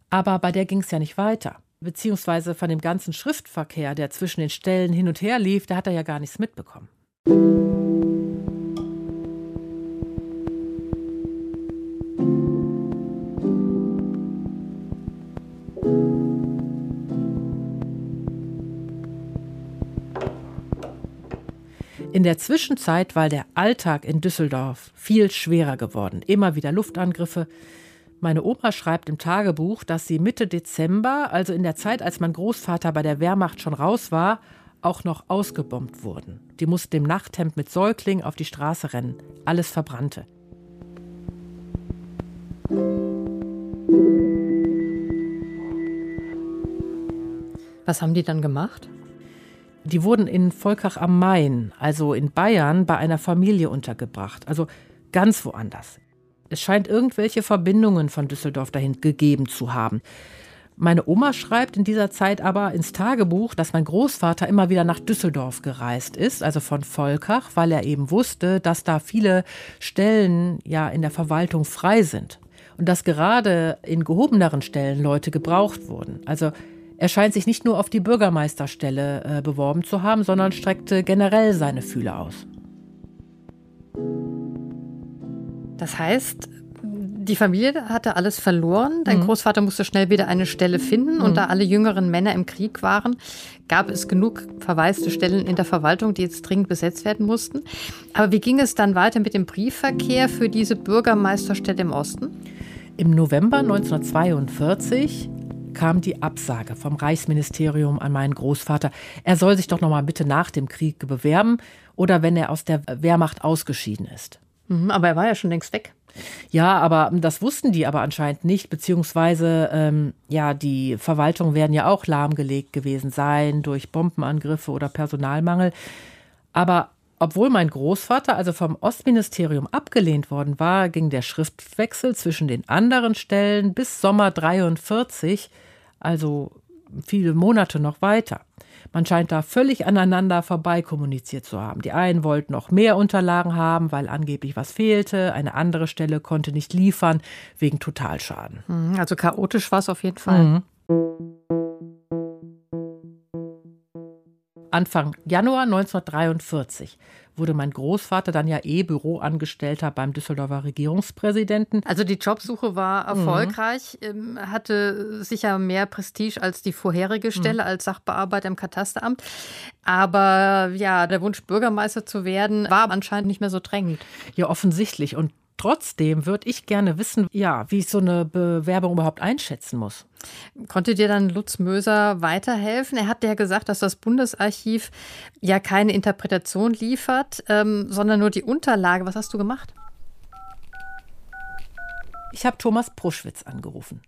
Aber bei der ging es ja nicht weiter. Beziehungsweise von dem ganzen Schriftverkehr, der zwischen den Stellen hin und her lief, da hat er ja gar nichts mitbekommen. In der Zwischenzeit war der Alltag in Düsseldorf viel schwerer geworden. Immer wieder Luftangriffe. Meine Oma schreibt im Tagebuch, dass sie Mitte Dezember, also in der Zeit, als mein Großvater bei der Wehrmacht schon raus war, auch noch ausgebombt wurden. Die mussten im Nachthemd mit Säugling auf die Straße rennen. Alles verbrannte. Was haben die dann gemacht? Die wurden in Volkach am Main, also in Bayern, bei einer Familie untergebracht, also ganz woanders. Es scheint irgendwelche Verbindungen von Düsseldorf dahin gegeben zu haben. Meine Oma schreibt in dieser Zeit aber ins Tagebuch, dass mein Großvater immer wieder nach Düsseldorf gereist ist, also von Volkach, weil er eben wusste, dass da viele Stellen ja in der Verwaltung frei sind und dass gerade in gehobeneren Stellen Leute gebraucht wurden. Also er scheint sich nicht nur auf die Bürgermeisterstelle äh, beworben zu haben, sondern streckte generell seine Fühler aus. Das heißt, die Familie hatte alles verloren. Dein mhm. Großvater musste schnell wieder eine Stelle finden. Mhm. Und da alle jüngeren Männer im Krieg waren, gab es genug verwaiste Stellen in der Verwaltung, die jetzt dringend besetzt werden mussten. Aber wie ging es dann weiter mit dem Briefverkehr für diese Bürgermeisterstelle im Osten? Im November 1942 kam die Absage vom Reichsministerium an meinen Großvater. Er soll sich doch noch mal bitte nach dem Krieg bewerben oder wenn er aus der Wehrmacht ausgeschieden ist. Mhm, aber er war ja schon längst weg. Ja, aber das wussten die aber anscheinend nicht, beziehungsweise ähm, ja, die Verwaltungen werden ja auch lahmgelegt gewesen sein durch Bombenangriffe oder Personalmangel. Aber obwohl mein Großvater also vom Ostministerium abgelehnt worden war, ging der Schriftwechsel zwischen den anderen Stellen bis Sommer 43, also viele Monate noch weiter. Man scheint da völlig aneinander vorbei kommuniziert zu haben. Die einen wollten noch mehr Unterlagen haben, weil angeblich was fehlte. Eine andere Stelle konnte nicht liefern wegen Totalschaden. Mhm, also chaotisch war es auf jeden Fall. Mhm. Anfang Januar 1943 wurde mein Großvater dann ja eh Büroangestellter beim Düsseldorfer Regierungspräsidenten. Also die Jobsuche war mhm. erfolgreich, mhm. hatte sicher mehr Prestige als die vorherige Stelle mhm. als Sachbearbeiter im Katasteramt. Aber ja, der Wunsch, Bürgermeister zu werden, war anscheinend nicht mehr so drängend. Ja, offensichtlich. Und Trotzdem würde ich gerne wissen, ja, wie ich so eine Bewerbung überhaupt einschätzen muss. Konnte dir dann Lutz Möser weiterhelfen? Er hat ja gesagt, dass das Bundesarchiv ja keine Interpretation liefert, ähm, sondern nur die Unterlage. Was hast du gemacht? Ich habe Thomas Pruschwitz angerufen.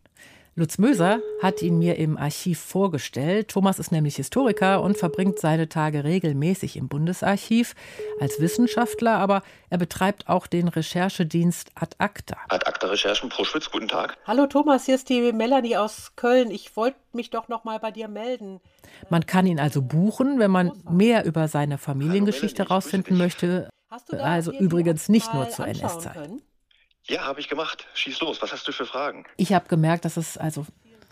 Lutz Möser hat ihn mir im Archiv vorgestellt. Thomas ist nämlich Historiker und verbringt seine Tage regelmäßig im Bundesarchiv als Wissenschaftler, aber er betreibt auch den Recherchedienst Ad Acta. Ad Acta Recherchen, Proschwitz, guten Tag. Hallo Thomas, hier ist die Melanie aus Köln. Ich wollte mich doch noch mal bei dir melden. Man kann ihn also buchen, wenn man mehr über seine Familiengeschichte herausfinden möchte. Also übrigens nicht nur zur NS-Zeit. Ja, habe ich gemacht. Schieß los. Was hast du für Fragen? Ich habe gemerkt, dass es also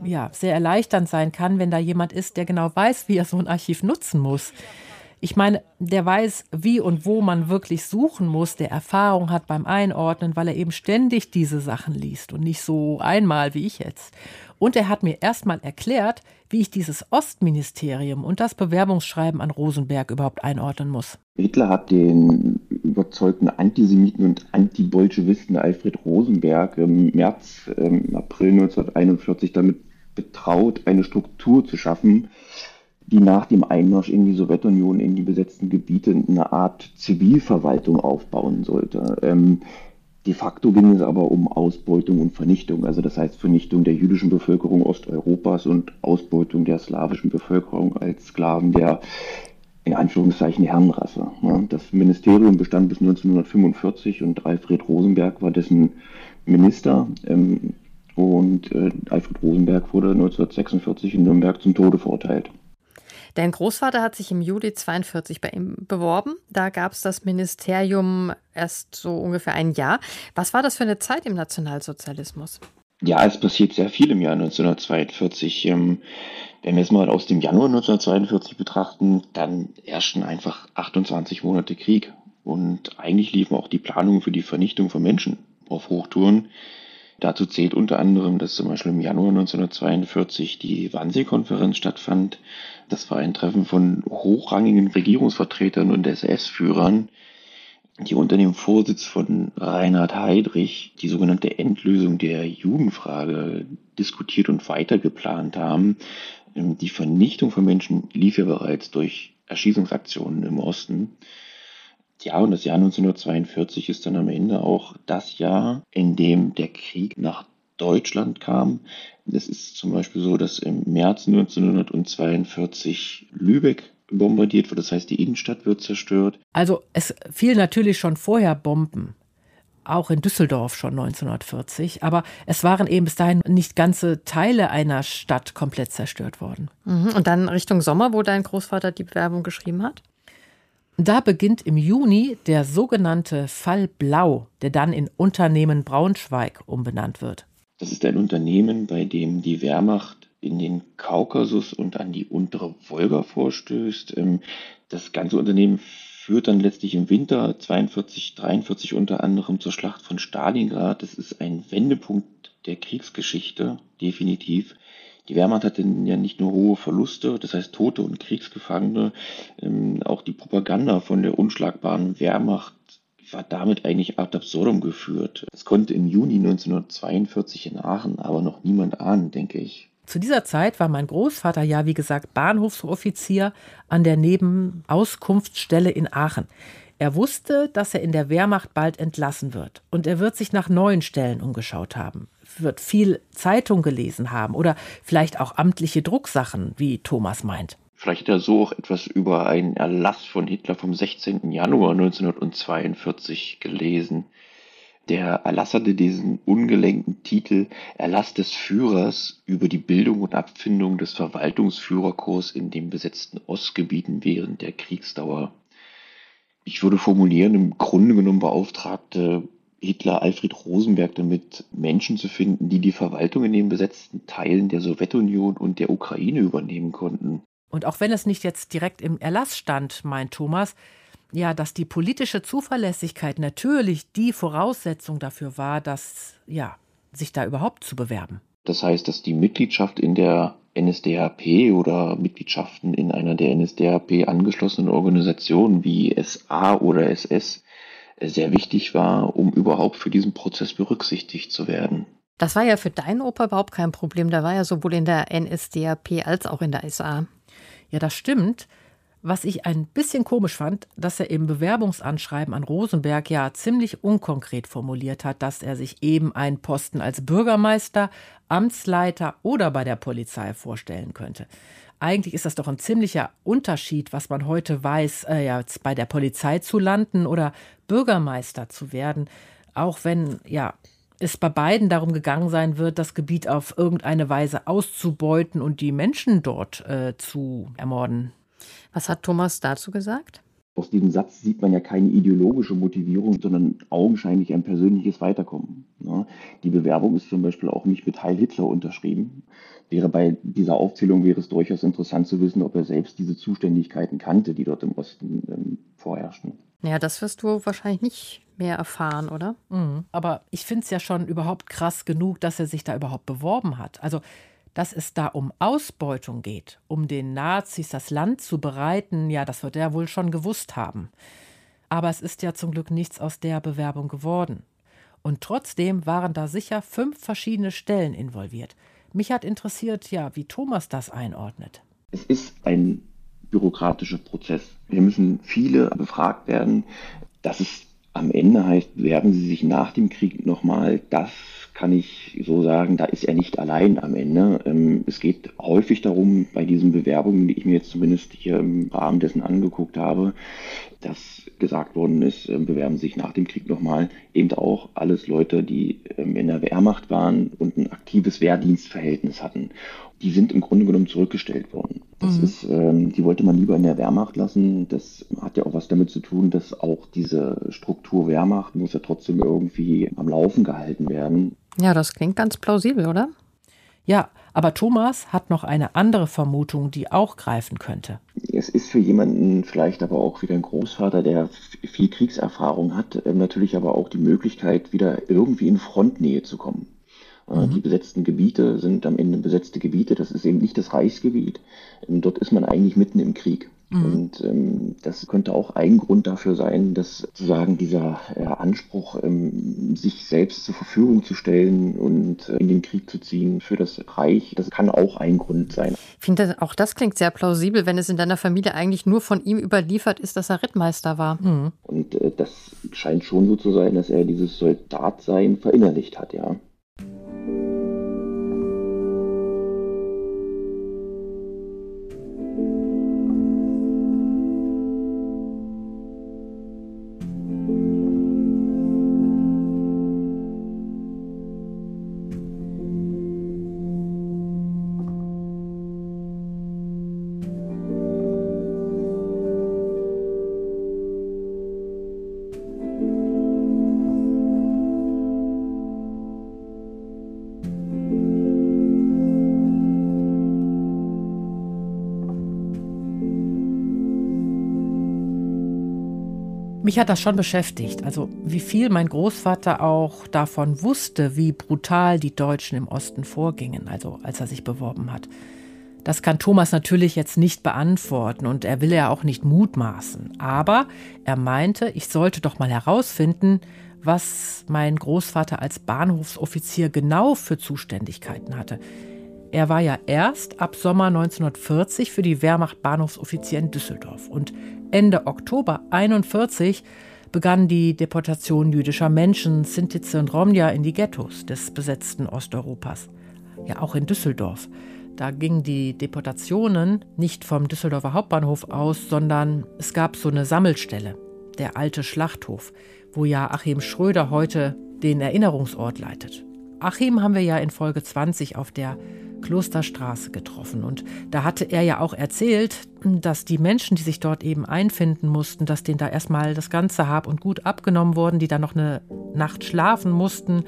ja, sehr erleichternd sein kann, wenn da jemand ist, der genau weiß, wie er so ein Archiv nutzen muss. Ich meine, der weiß, wie und wo man wirklich suchen muss, der Erfahrung hat beim Einordnen, weil er eben ständig diese Sachen liest und nicht so einmal wie ich jetzt. Und er hat mir erstmal erklärt, wie ich dieses Ostministerium und das Bewerbungsschreiben an Rosenberg überhaupt einordnen muss. Hitler hat den überzeugten Antisemiten und Antibolschewisten Alfred Rosenberg im März, ähm, April 1941 damit betraut, eine Struktur zu schaffen, die nach dem Einmarsch in die Sowjetunion in die besetzten Gebiete eine Art Zivilverwaltung aufbauen sollte. Ähm, De facto ging es aber um Ausbeutung und Vernichtung, also das heißt Vernichtung der jüdischen Bevölkerung Osteuropas und Ausbeutung der slawischen Bevölkerung als Sklaven der in Anführungszeichen Herrenrasse. Das Ministerium bestand bis 1945 und Alfred Rosenberg war dessen Minister. Ähm, und äh, Alfred Rosenberg wurde 1946 in Nürnberg zum Tode verurteilt. Dein Großvater hat sich im Juli 42 bei ihm beworben. Da gab es das Ministerium erst so ungefähr ein Jahr. Was war das für eine Zeit im Nationalsozialismus? Ja, es passiert sehr viel im Jahr 1942. Ähm, wenn wir es mal aus dem Januar 1942 betrachten, dann herrschten einfach 28 Monate Krieg. Und eigentlich liefen auch die Planungen für die Vernichtung von Menschen auf Hochtouren. Dazu zählt unter anderem, dass zum Beispiel im Januar 1942 die Wannsee-Konferenz stattfand. Das war ein Treffen von hochrangigen Regierungsvertretern und SS-Führern, die unter dem Vorsitz von Reinhard Heydrich die sogenannte Endlösung der Judenfrage diskutiert und weiter geplant haben. Die Vernichtung von Menschen lief ja bereits durch Erschießungsaktionen im Osten. Ja, und das Jahr 1942 ist dann am Ende auch das Jahr, in dem der Krieg nach Deutschland kam. Es ist zum Beispiel so, dass im März 1942 Lübeck bombardiert wird, das heißt die Innenstadt wird zerstört. Also es fiel natürlich schon vorher Bomben, auch in Düsseldorf schon 1940, aber es waren eben bis dahin nicht ganze Teile einer Stadt komplett zerstört worden. Mhm. Und dann Richtung Sommer, wo dein Großvater die Bewerbung geschrieben hat? Da beginnt im Juni der sogenannte Fall Blau, der dann in Unternehmen Braunschweig umbenannt wird. Das ist ein Unternehmen, bei dem die Wehrmacht in den Kaukasus und an die untere Wolga vorstößt. Ähm, das ganze Unternehmen führt dann letztlich im Winter 42, 43 unter anderem zur Schlacht von Stalingrad. Das ist ein Wendepunkt der Kriegsgeschichte, definitiv. Die Wehrmacht hatte ja nicht nur hohe Verluste, das heißt Tote und Kriegsgefangene, ähm, auch die Propaganda von der unschlagbaren Wehrmacht war damit eigentlich ad absurdum geführt. Das konnte im Juni 1942 in Aachen aber noch niemand ahnen, denke ich. Zu dieser Zeit war mein Großvater ja, wie gesagt, Bahnhofsoffizier an der Nebenauskunftsstelle in Aachen. Er wusste, dass er in der Wehrmacht bald entlassen wird und er wird sich nach neuen Stellen umgeschaut haben wird viel Zeitung gelesen haben oder vielleicht auch amtliche Drucksachen, wie Thomas meint. Vielleicht hat er so auch etwas über einen Erlass von Hitler vom 16. Januar 1942 gelesen. Der Erlass hatte diesen ungelenkten Titel Erlass des Führers über die Bildung und Abfindung des Verwaltungsführerkurs in den besetzten Ostgebieten während der Kriegsdauer. Ich würde formulieren, im Grunde genommen beauftragte Hitler Alfred Rosenberg damit, Menschen zu finden, die die Verwaltung in den besetzten Teilen der Sowjetunion und der Ukraine übernehmen konnten. Und auch wenn es nicht jetzt direkt im Erlass stand, meint Thomas, ja, dass die politische Zuverlässigkeit natürlich die Voraussetzung dafür war, dass, ja, sich da überhaupt zu bewerben. Das heißt, dass die Mitgliedschaft in der NSDAP oder Mitgliedschaften in einer der NSDAP angeschlossenen Organisationen wie SA oder SS sehr wichtig war, um überhaupt für diesen Prozess berücksichtigt zu werden. Das war ja für deinen Opa überhaupt kein Problem. Der war ja sowohl in der NSDAP als auch in der SA. Ja, das stimmt. Was ich ein bisschen komisch fand, dass er im Bewerbungsanschreiben an Rosenberg ja ziemlich unkonkret formuliert hat, dass er sich eben einen Posten als Bürgermeister, Amtsleiter oder bei der Polizei vorstellen könnte. Eigentlich ist das doch ein ziemlicher Unterschied, was man heute weiß, äh, ja, bei der Polizei zu landen oder Bürgermeister zu werden. Auch wenn, ja, es bei beiden darum gegangen sein wird, das Gebiet auf irgendeine Weise auszubeuten und die Menschen dort äh, zu ermorden. Was hat Thomas dazu gesagt? Aus diesem Satz sieht man ja keine ideologische Motivierung, sondern augenscheinlich ein persönliches Weiterkommen. Ne? Die Bewerbung ist zum Beispiel auch nicht mit Heil Hitler unterschrieben. Wäre bei dieser Aufzählung wäre es durchaus interessant zu wissen, ob er selbst diese Zuständigkeiten kannte, die dort im Osten ähm, vorherrschen. Ja, das wirst du wahrscheinlich nicht mehr erfahren, oder? Mhm. Aber ich finde es ja schon überhaupt krass genug, dass er sich da überhaupt beworben hat. Also dass es da um Ausbeutung geht, um den Nazis das Land zu bereiten, ja, das wird er wohl schon gewusst haben. Aber es ist ja zum Glück nichts aus der Bewerbung geworden. Und trotzdem waren da sicher fünf verschiedene Stellen involviert. Mich hat interessiert, ja, wie Thomas das einordnet. Es ist ein bürokratischer Prozess. Wir müssen viele befragt werden. Das ist am Ende heißt, bewerben Sie sich nach dem Krieg nochmal. Das kann ich so sagen, da ist er nicht allein am Ende. Ähm, es geht häufig darum, bei diesen Bewerbungen, die ich mir jetzt zumindest hier im Rahmen dessen angeguckt habe, dass gesagt worden ist, ähm, bewerben sich nach dem Krieg nochmal eben auch alles Leute, die ähm, in der Wehrmacht waren und ein aktives Wehrdienstverhältnis hatten. Die sind im Grunde genommen zurückgestellt worden. Das mhm. ist, ähm, die wollte man lieber in der Wehrmacht lassen. Das hat ja auch was damit zu tun, dass auch diese Struktur Wehrmacht muss ja trotzdem irgendwie am Laufen gehalten werden. Ja, das klingt ganz plausibel, oder? Ja, aber Thomas hat noch eine andere Vermutung, die auch greifen könnte. Es ist für jemanden vielleicht aber auch wieder ein Großvater, der viel Kriegserfahrung hat, äh, natürlich aber auch die Möglichkeit, wieder irgendwie in Frontnähe zu kommen. Äh, mhm. Die besetzten Gebiete sind am Ende besetzte Gebiete, das ist eben nicht das Reichsgebiet. Ähm, dort ist man eigentlich mitten im Krieg. Mhm. Und ähm, das könnte auch ein Grund dafür sein, dass sozusagen dieser äh, Anspruch, ähm, sich selbst zur Verfügung zu stellen und äh, in den Krieg zu ziehen für das Reich, das kann auch ein Grund sein. Ich finde, auch das klingt sehr plausibel, wenn es in deiner Familie eigentlich nur von ihm überliefert ist, dass er Rittmeister war. Mhm. Und äh, das scheint schon so zu sein, dass er dieses Soldatsein verinnerlicht hat, ja. Mich hat das schon beschäftigt, also wie viel mein Großvater auch davon wusste, wie brutal die Deutschen im Osten vorgingen, also als er sich beworben hat. Das kann Thomas natürlich jetzt nicht beantworten und er will ja auch nicht mutmaßen. Aber er meinte, ich sollte doch mal herausfinden, was mein Großvater als Bahnhofsoffizier genau für Zuständigkeiten hatte. Er war ja erst ab Sommer 1940 für die Wehrmacht Bahnhofsoffizier in Düsseldorf und Ende Oktober 1941 begann die Deportation jüdischer Menschen, Sintize und Romja in die Ghettos des besetzten Osteuropas. Ja, auch in Düsseldorf. Da gingen die Deportationen nicht vom Düsseldorfer Hauptbahnhof aus, sondern es gab so eine Sammelstelle, der alte Schlachthof, wo ja Achim Schröder heute den Erinnerungsort leitet. Achim haben wir ja in Folge 20 auf der Klosterstraße getroffen. Und da hatte er ja auch erzählt, dass die Menschen, die sich dort eben einfinden mussten, dass denen da erstmal das ganze Hab und Gut abgenommen wurden, die dann noch eine Nacht schlafen mussten,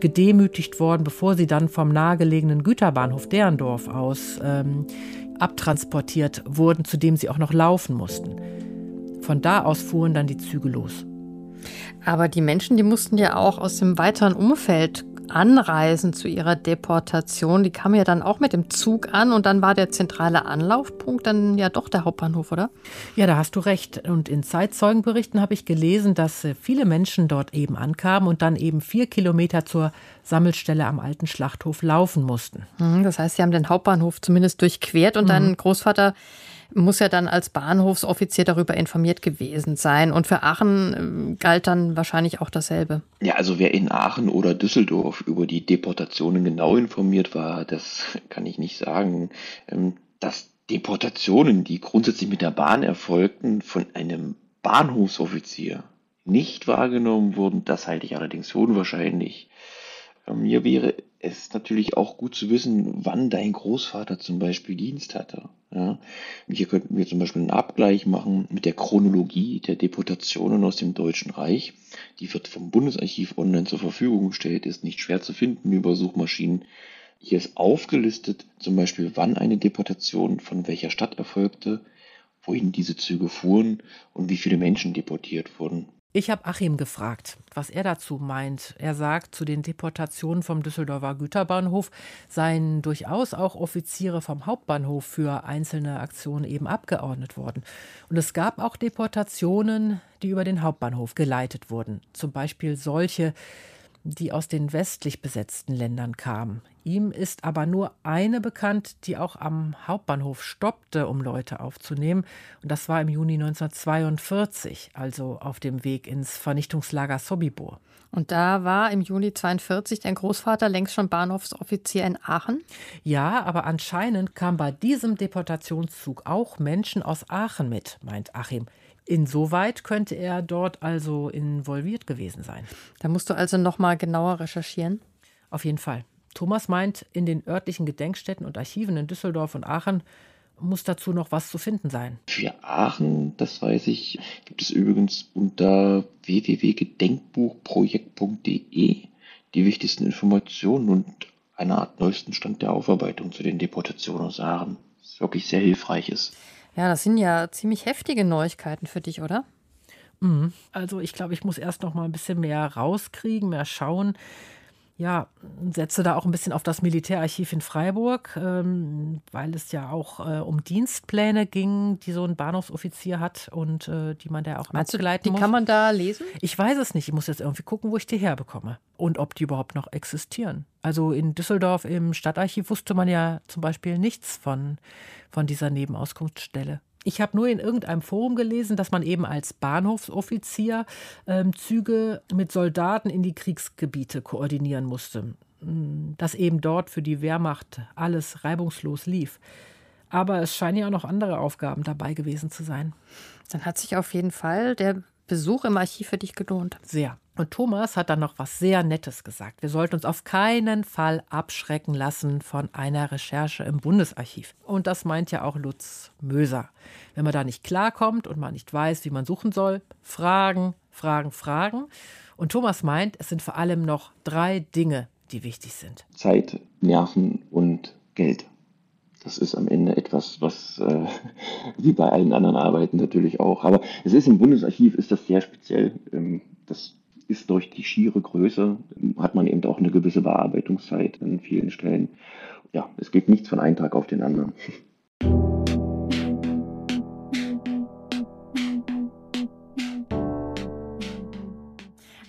gedemütigt worden, bevor sie dann vom nahegelegenen Güterbahnhof Derendorf aus ähm, abtransportiert wurden, zu dem sie auch noch laufen mussten. Von da aus fuhren dann die Züge los. Aber die Menschen, die mussten ja auch aus dem weiteren Umfeld anreisen zu ihrer Deportation, die kamen ja dann auch mit dem Zug an und dann war der zentrale Anlaufpunkt dann ja doch der Hauptbahnhof, oder? Ja, da hast du recht. Und in Zeitzeugenberichten habe ich gelesen, dass äh, viele Menschen dort eben ankamen und dann eben vier Kilometer zur Sammelstelle am alten Schlachthof laufen mussten. Mhm, das heißt, sie haben den Hauptbahnhof zumindest durchquert und mhm. dein Großvater muss ja dann als Bahnhofsoffizier darüber informiert gewesen sein. Und für Aachen äh, galt dann wahrscheinlich auch dasselbe. Ja, also wer in Aachen oder Düsseldorf über die Deportationen genau informiert war, das kann ich nicht sagen. Ähm, dass Deportationen, die grundsätzlich mit der Bahn erfolgten, von einem Bahnhofsoffizier nicht wahrgenommen wurden, das halte ich allerdings für unwahrscheinlich. Mir wäre es natürlich auch gut zu wissen, wann dein Großvater zum Beispiel Dienst hatte. Ja, hier könnten wir zum Beispiel einen Abgleich machen mit der Chronologie der Deportationen aus dem Deutschen Reich. Die wird vom Bundesarchiv online zur Verfügung gestellt, ist nicht schwer zu finden über Suchmaschinen. Hier ist aufgelistet zum Beispiel, wann eine Deportation von welcher Stadt erfolgte, wohin diese Züge fuhren und wie viele Menschen deportiert wurden. Ich habe Achim gefragt, was er dazu meint. Er sagt, zu den Deportationen vom Düsseldorfer Güterbahnhof seien durchaus auch Offiziere vom Hauptbahnhof für einzelne Aktionen eben abgeordnet worden. Und es gab auch Deportationen, die über den Hauptbahnhof geleitet wurden. Zum Beispiel solche, die aus den westlich besetzten Ländern kamen. Ihm ist aber nur eine bekannt, die auch am Hauptbahnhof stoppte, um Leute aufzunehmen. Und das war im Juni 1942, also auf dem Weg ins Vernichtungslager Sobibor. Und da war im Juni 1942 dein Großvater längst schon Bahnhofsoffizier in Aachen? Ja, aber anscheinend kamen bei diesem Deportationszug auch Menschen aus Aachen mit, meint Achim. Insoweit könnte er dort also involviert gewesen sein. Da musst du also noch mal genauer recherchieren. Auf jeden Fall. Thomas meint, in den örtlichen Gedenkstätten und Archiven in Düsseldorf und Aachen muss dazu noch was zu finden sein. Für Aachen, das weiß ich, gibt es übrigens unter www.gedenkbuchprojekt.de die wichtigsten Informationen und eine Art neuesten Stand der Aufarbeitung zu den Deportationen aus Aachen. Das wirklich sehr hilfreich ist. Ja, das sind ja ziemlich heftige Neuigkeiten für dich, oder? Mhm. Also ich glaube, ich muss erst noch mal ein bisschen mehr rauskriegen, mehr schauen. Ja, setze da auch ein bisschen auf das Militärarchiv in Freiburg, ähm, weil es ja auch äh, um Dienstpläne ging, die so ein Bahnhofsoffizier hat und äh, die man da auch Meinst abgleiten du, die muss. kann man da lesen? Ich weiß es nicht. Ich muss jetzt irgendwie gucken, wo ich die herbekomme und ob die überhaupt noch existieren. Also in Düsseldorf im Stadtarchiv wusste man ja zum Beispiel nichts von, von dieser Nebenauskunftsstelle. Ich habe nur in irgendeinem Forum gelesen, dass man eben als Bahnhofsoffizier ähm, Züge mit Soldaten in die Kriegsgebiete koordinieren musste. Mm, Dass eben dort für die Wehrmacht alles reibungslos lief. Aber es scheinen ja auch noch andere Aufgaben dabei gewesen zu sein. Dann hat sich auf jeden Fall der Besuch im Archiv für dich gelohnt. Sehr. Und Thomas hat dann noch was sehr Nettes gesagt. Wir sollten uns auf keinen Fall abschrecken lassen von einer Recherche im Bundesarchiv. Und das meint ja auch Lutz Möser. Wenn man da nicht klarkommt und man nicht weiß, wie man suchen soll, fragen, fragen, fragen. Und Thomas meint, es sind vor allem noch drei Dinge, die wichtig sind. Zeit, Nerven und Geld. Das ist am Ende etwas, was äh, wie bei allen anderen Arbeiten natürlich auch. Aber es ist im Bundesarchiv ist das sehr speziell. Ähm, das ist durch die schiere Größe hat man eben auch eine gewisse Bearbeitungszeit an vielen Stellen. Ja, es geht nichts von einem Tag auf den anderen.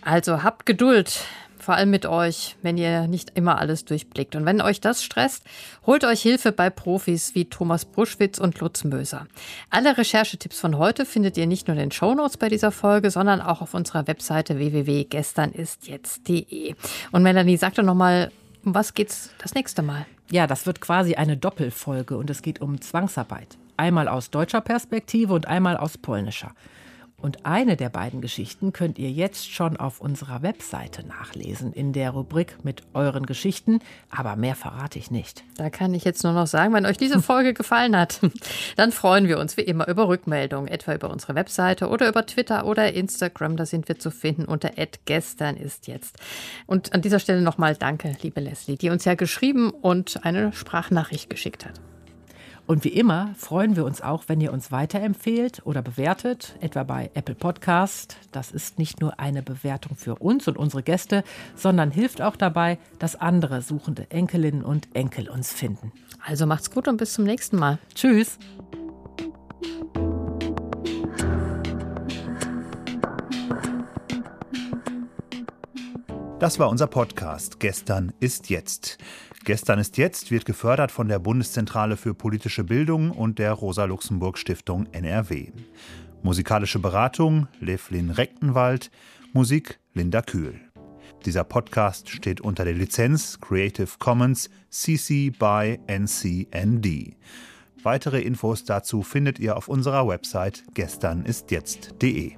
Also habt Geduld, vor allem mit euch, wenn ihr nicht immer alles durchblickt. Und wenn euch das stresst, holt euch Hilfe bei Profis wie Thomas Bruschwitz und Lutz Möser. Alle Recherchetipps von heute findet ihr nicht nur in den Shownotes bei dieser Folge, sondern auch auf unserer Webseite www.gesternistjetzt.de. Und Melanie, sag doch nochmal, um was geht's das nächste Mal? Ja, das wird quasi eine Doppelfolge und es geht um Zwangsarbeit. Einmal aus deutscher Perspektive und einmal aus polnischer. Und eine der beiden Geschichten könnt ihr jetzt schon auf unserer Webseite nachlesen, in der Rubrik mit euren Geschichten. Aber mehr verrate ich nicht. Da kann ich jetzt nur noch sagen, wenn euch diese Folge gefallen hat, dann freuen wir uns wie immer über Rückmeldungen, etwa über unsere Webseite oder über Twitter oder Instagram. Da sind wir zu finden unter gestern ist jetzt. Und an dieser Stelle nochmal danke, liebe Leslie, die uns ja geschrieben und eine Sprachnachricht geschickt hat. Und wie immer freuen wir uns auch, wenn ihr uns weiterempfehlt oder bewertet, etwa bei Apple Podcast. Das ist nicht nur eine Bewertung für uns und unsere Gäste, sondern hilft auch dabei, dass andere suchende Enkelinnen und Enkel uns finden. Also macht's gut und bis zum nächsten Mal. Tschüss. Das war unser Podcast Gestern ist jetzt. Gestern ist jetzt wird gefördert von der Bundeszentrale für politische Bildung und der Rosa-Luxemburg-Stiftung NRW. Musikalische Beratung Levlin Rechtenwald, Musik Linda Kühl. Dieser Podcast steht unter der Lizenz Creative Commons CC by NCND. Weitere Infos dazu findet ihr auf unserer Website gesternistjetzt.de.